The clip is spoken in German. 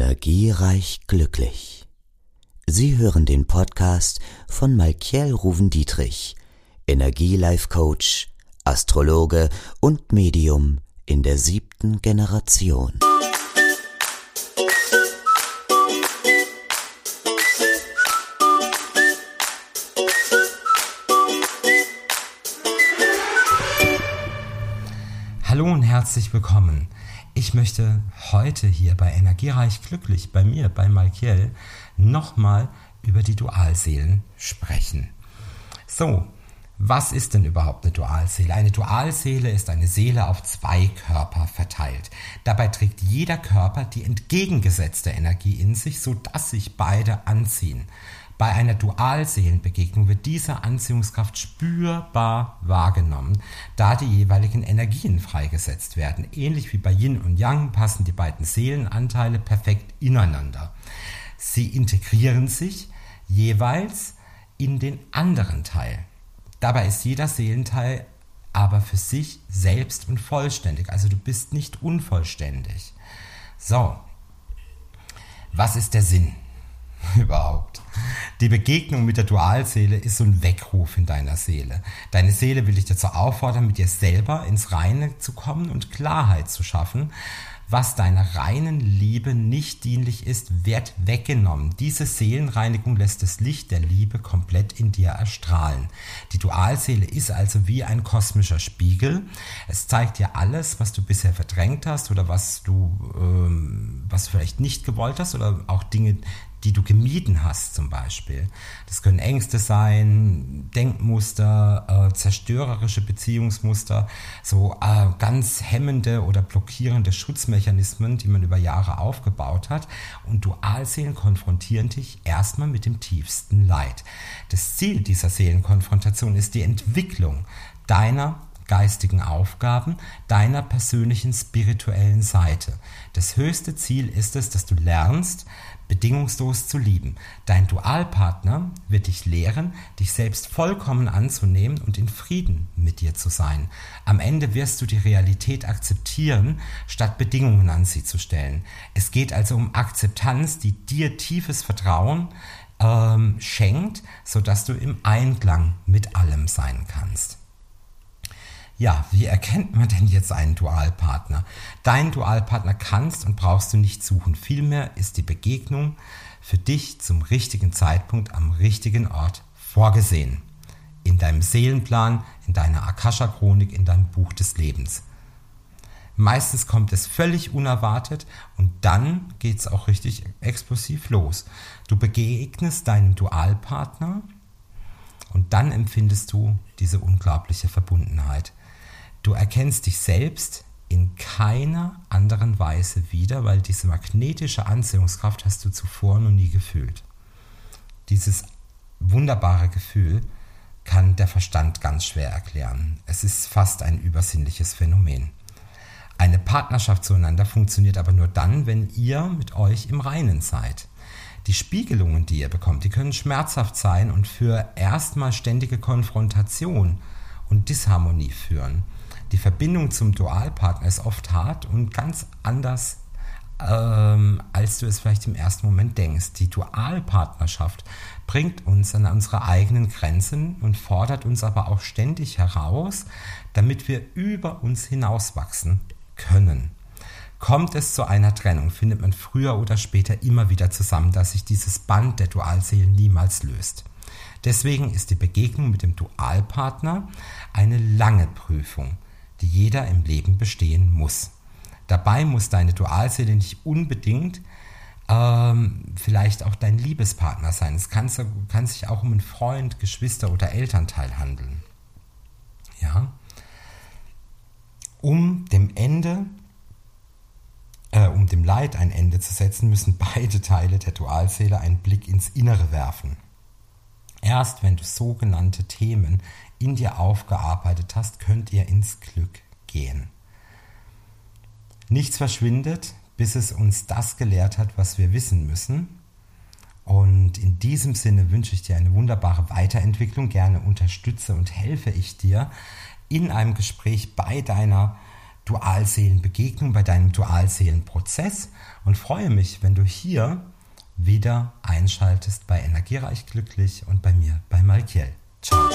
Energiereich glücklich. Sie hören den Podcast von Malkiel Ruven-Dietrich, Energielife-Coach, Astrologe und Medium in der siebten Generation. Hallo und herzlich willkommen. Ich möchte heute hier bei Energiereich Glücklich, bei mir, bei Malkiel, nochmal über die Dualseelen sprechen. So, was ist denn überhaupt eine Dualseele? Eine Dualseele ist eine Seele auf zwei Körper verteilt. Dabei trägt jeder Körper die entgegengesetzte Energie in sich, sodass sich beide anziehen. Bei einer Dualseelenbegegnung wird diese Anziehungskraft spürbar wahrgenommen, da die jeweiligen Energien freigesetzt werden. Ähnlich wie bei Yin und Yang passen die beiden Seelenanteile perfekt ineinander. Sie integrieren sich jeweils in den anderen Teil. Dabei ist jeder Seelenteil aber für sich selbst und vollständig. Also du bist nicht unvollständig. So, was ist der Sinn überhaupt? Die Begegnung mit der Dualseele ist so ein Weckruf in deiner Seele. Deine Seele will dich dazu auffordern, mit dir selber ins Reine zu kommen und Klarheit zu schaffen. Was deiner reinen Liebe nicht dienlich ist, wird weggenommen. Diese Seelenreinigung lässt das Licht der Liebe komplett in dir erstrahlen. Die Dualseele ist also wie ein kosmischer Spiegel. Es zeigt dir alles, was du bisher verdrängt hast oder was du, ähm, was du vielleicht nicht gewollt hast oder auch Dinge, die du gemieden hast zum Beispiel. Das können Ängste sein, Denkmuster, äh, zerstörerische Beziehungsmuster, so äh, ganz hemmende oder blockierende Schutzmechanismen, die man über Jahre aufgebaut hat. Und Dualseelen konfrontieren dich erstmal mit dem tiefsten Leid. Das Ziel dieser Seelenkonfrontation ist die Entwicklung deiner geistigen Aufgaben deiner persönlichen spirituellen Seite. Das höchste Ziel ist es, dass du lernst, bedingungslos zu lieben. Dein Dualpartner wird dich lehren, dich selbst vollkommen anzunehmen und in Frieden mit dir zu sein. Am Ende wirst du die Realität akzeptieren, statt Bedingungen an sie zu stellen. Es geht also um Akzeptanz, die dir tiefes Vertrauen ähm, schenkt, sodass du im Einklang mit allem sein kannst. Ja, wie erkennt man denn jetzt einen Dualpartner? Deinen Dualpartner kannst und brauchst du nicht suchen. Vielmehr ist die Begegnung für dich zum richtigen Zeitpunkt am richtigen Ort vorgesehen. In deinem Seelenplan, in deiner Akasha-Chronik, in deinem Buch des Lebens. Meistens kommt es völlig unerwartet und dann geht es auch richtig explosiv los. Du begegnest deinem Dualpartner und dann empfindest du diese unglaubliche Verbundenheit. Du erkennst dich selbst in keiner anderen Weise wieder, weil diese magnetische Anziehungskraft hast du zuvor noch nie gefühlt. Dieses wunderbare Gefühl kann der Verstand ganz schwer erklären. Es ist fast ein übersinnliches Phänomen. Eine Partnerschaft zueinander funktioniert aber nur dann, wenn ihr mit euch im Reinen seid. Die Spiegelungen, die ihr bekommt, die können schmerzhaft sein und für erstmal ständige Konfrontation und Disharmonie führen die Verbindung zum Dualpartner ist oft hart und ganz anders, ähm, als du es vielleicht im ersten Moment denkst. Die Dualpartnerschaft bringt uns an unsere eigenen Grenzen und fordert uns aber auch ständig heraus, damit wir über uns hinauswachsen können. Kommt es zu einer Trennung, findet man früher oder später immer wieder zusammen, dass sich dieses Band der Dualseelen niemals löst. Deswegen ist die Begegnung mit dem Dualpartner eine lange Prüfung die jeder im Leben bestehen muss. Dabei muss deine Dualseele nicht unbedingt ähm, vielleicht auch dein Liebespartner sein. Es kann, kann sich auch um einen Freund, Geschwister oder Elternteil handeln. Ja? Um dem Ende, äh, um dem Leid ein Ende zu setzen, müssen beide Teile der Dualseele einen Blick ins Innere werfen. Erst wenn du sogenannte Themen in dir aufgearbeitet hast, könnt ihr ins Glück gehen. Nichts verschwindet, bis es uns das gelehrt hat, was wir wissen müssen. Und in diesem Sinne wünsche ich dir eine wunderbare Weiterentwicklung. Gerne unterstütze und helfe ich dir in einem Gespräch bei deiner Dualseelenbegegnung, bei deinem Dualseelenprozess und freue mich, wenn du hier wieder einschaltest bei Energiereich Glücklich und bei mir, bei Malkiel. Ciao.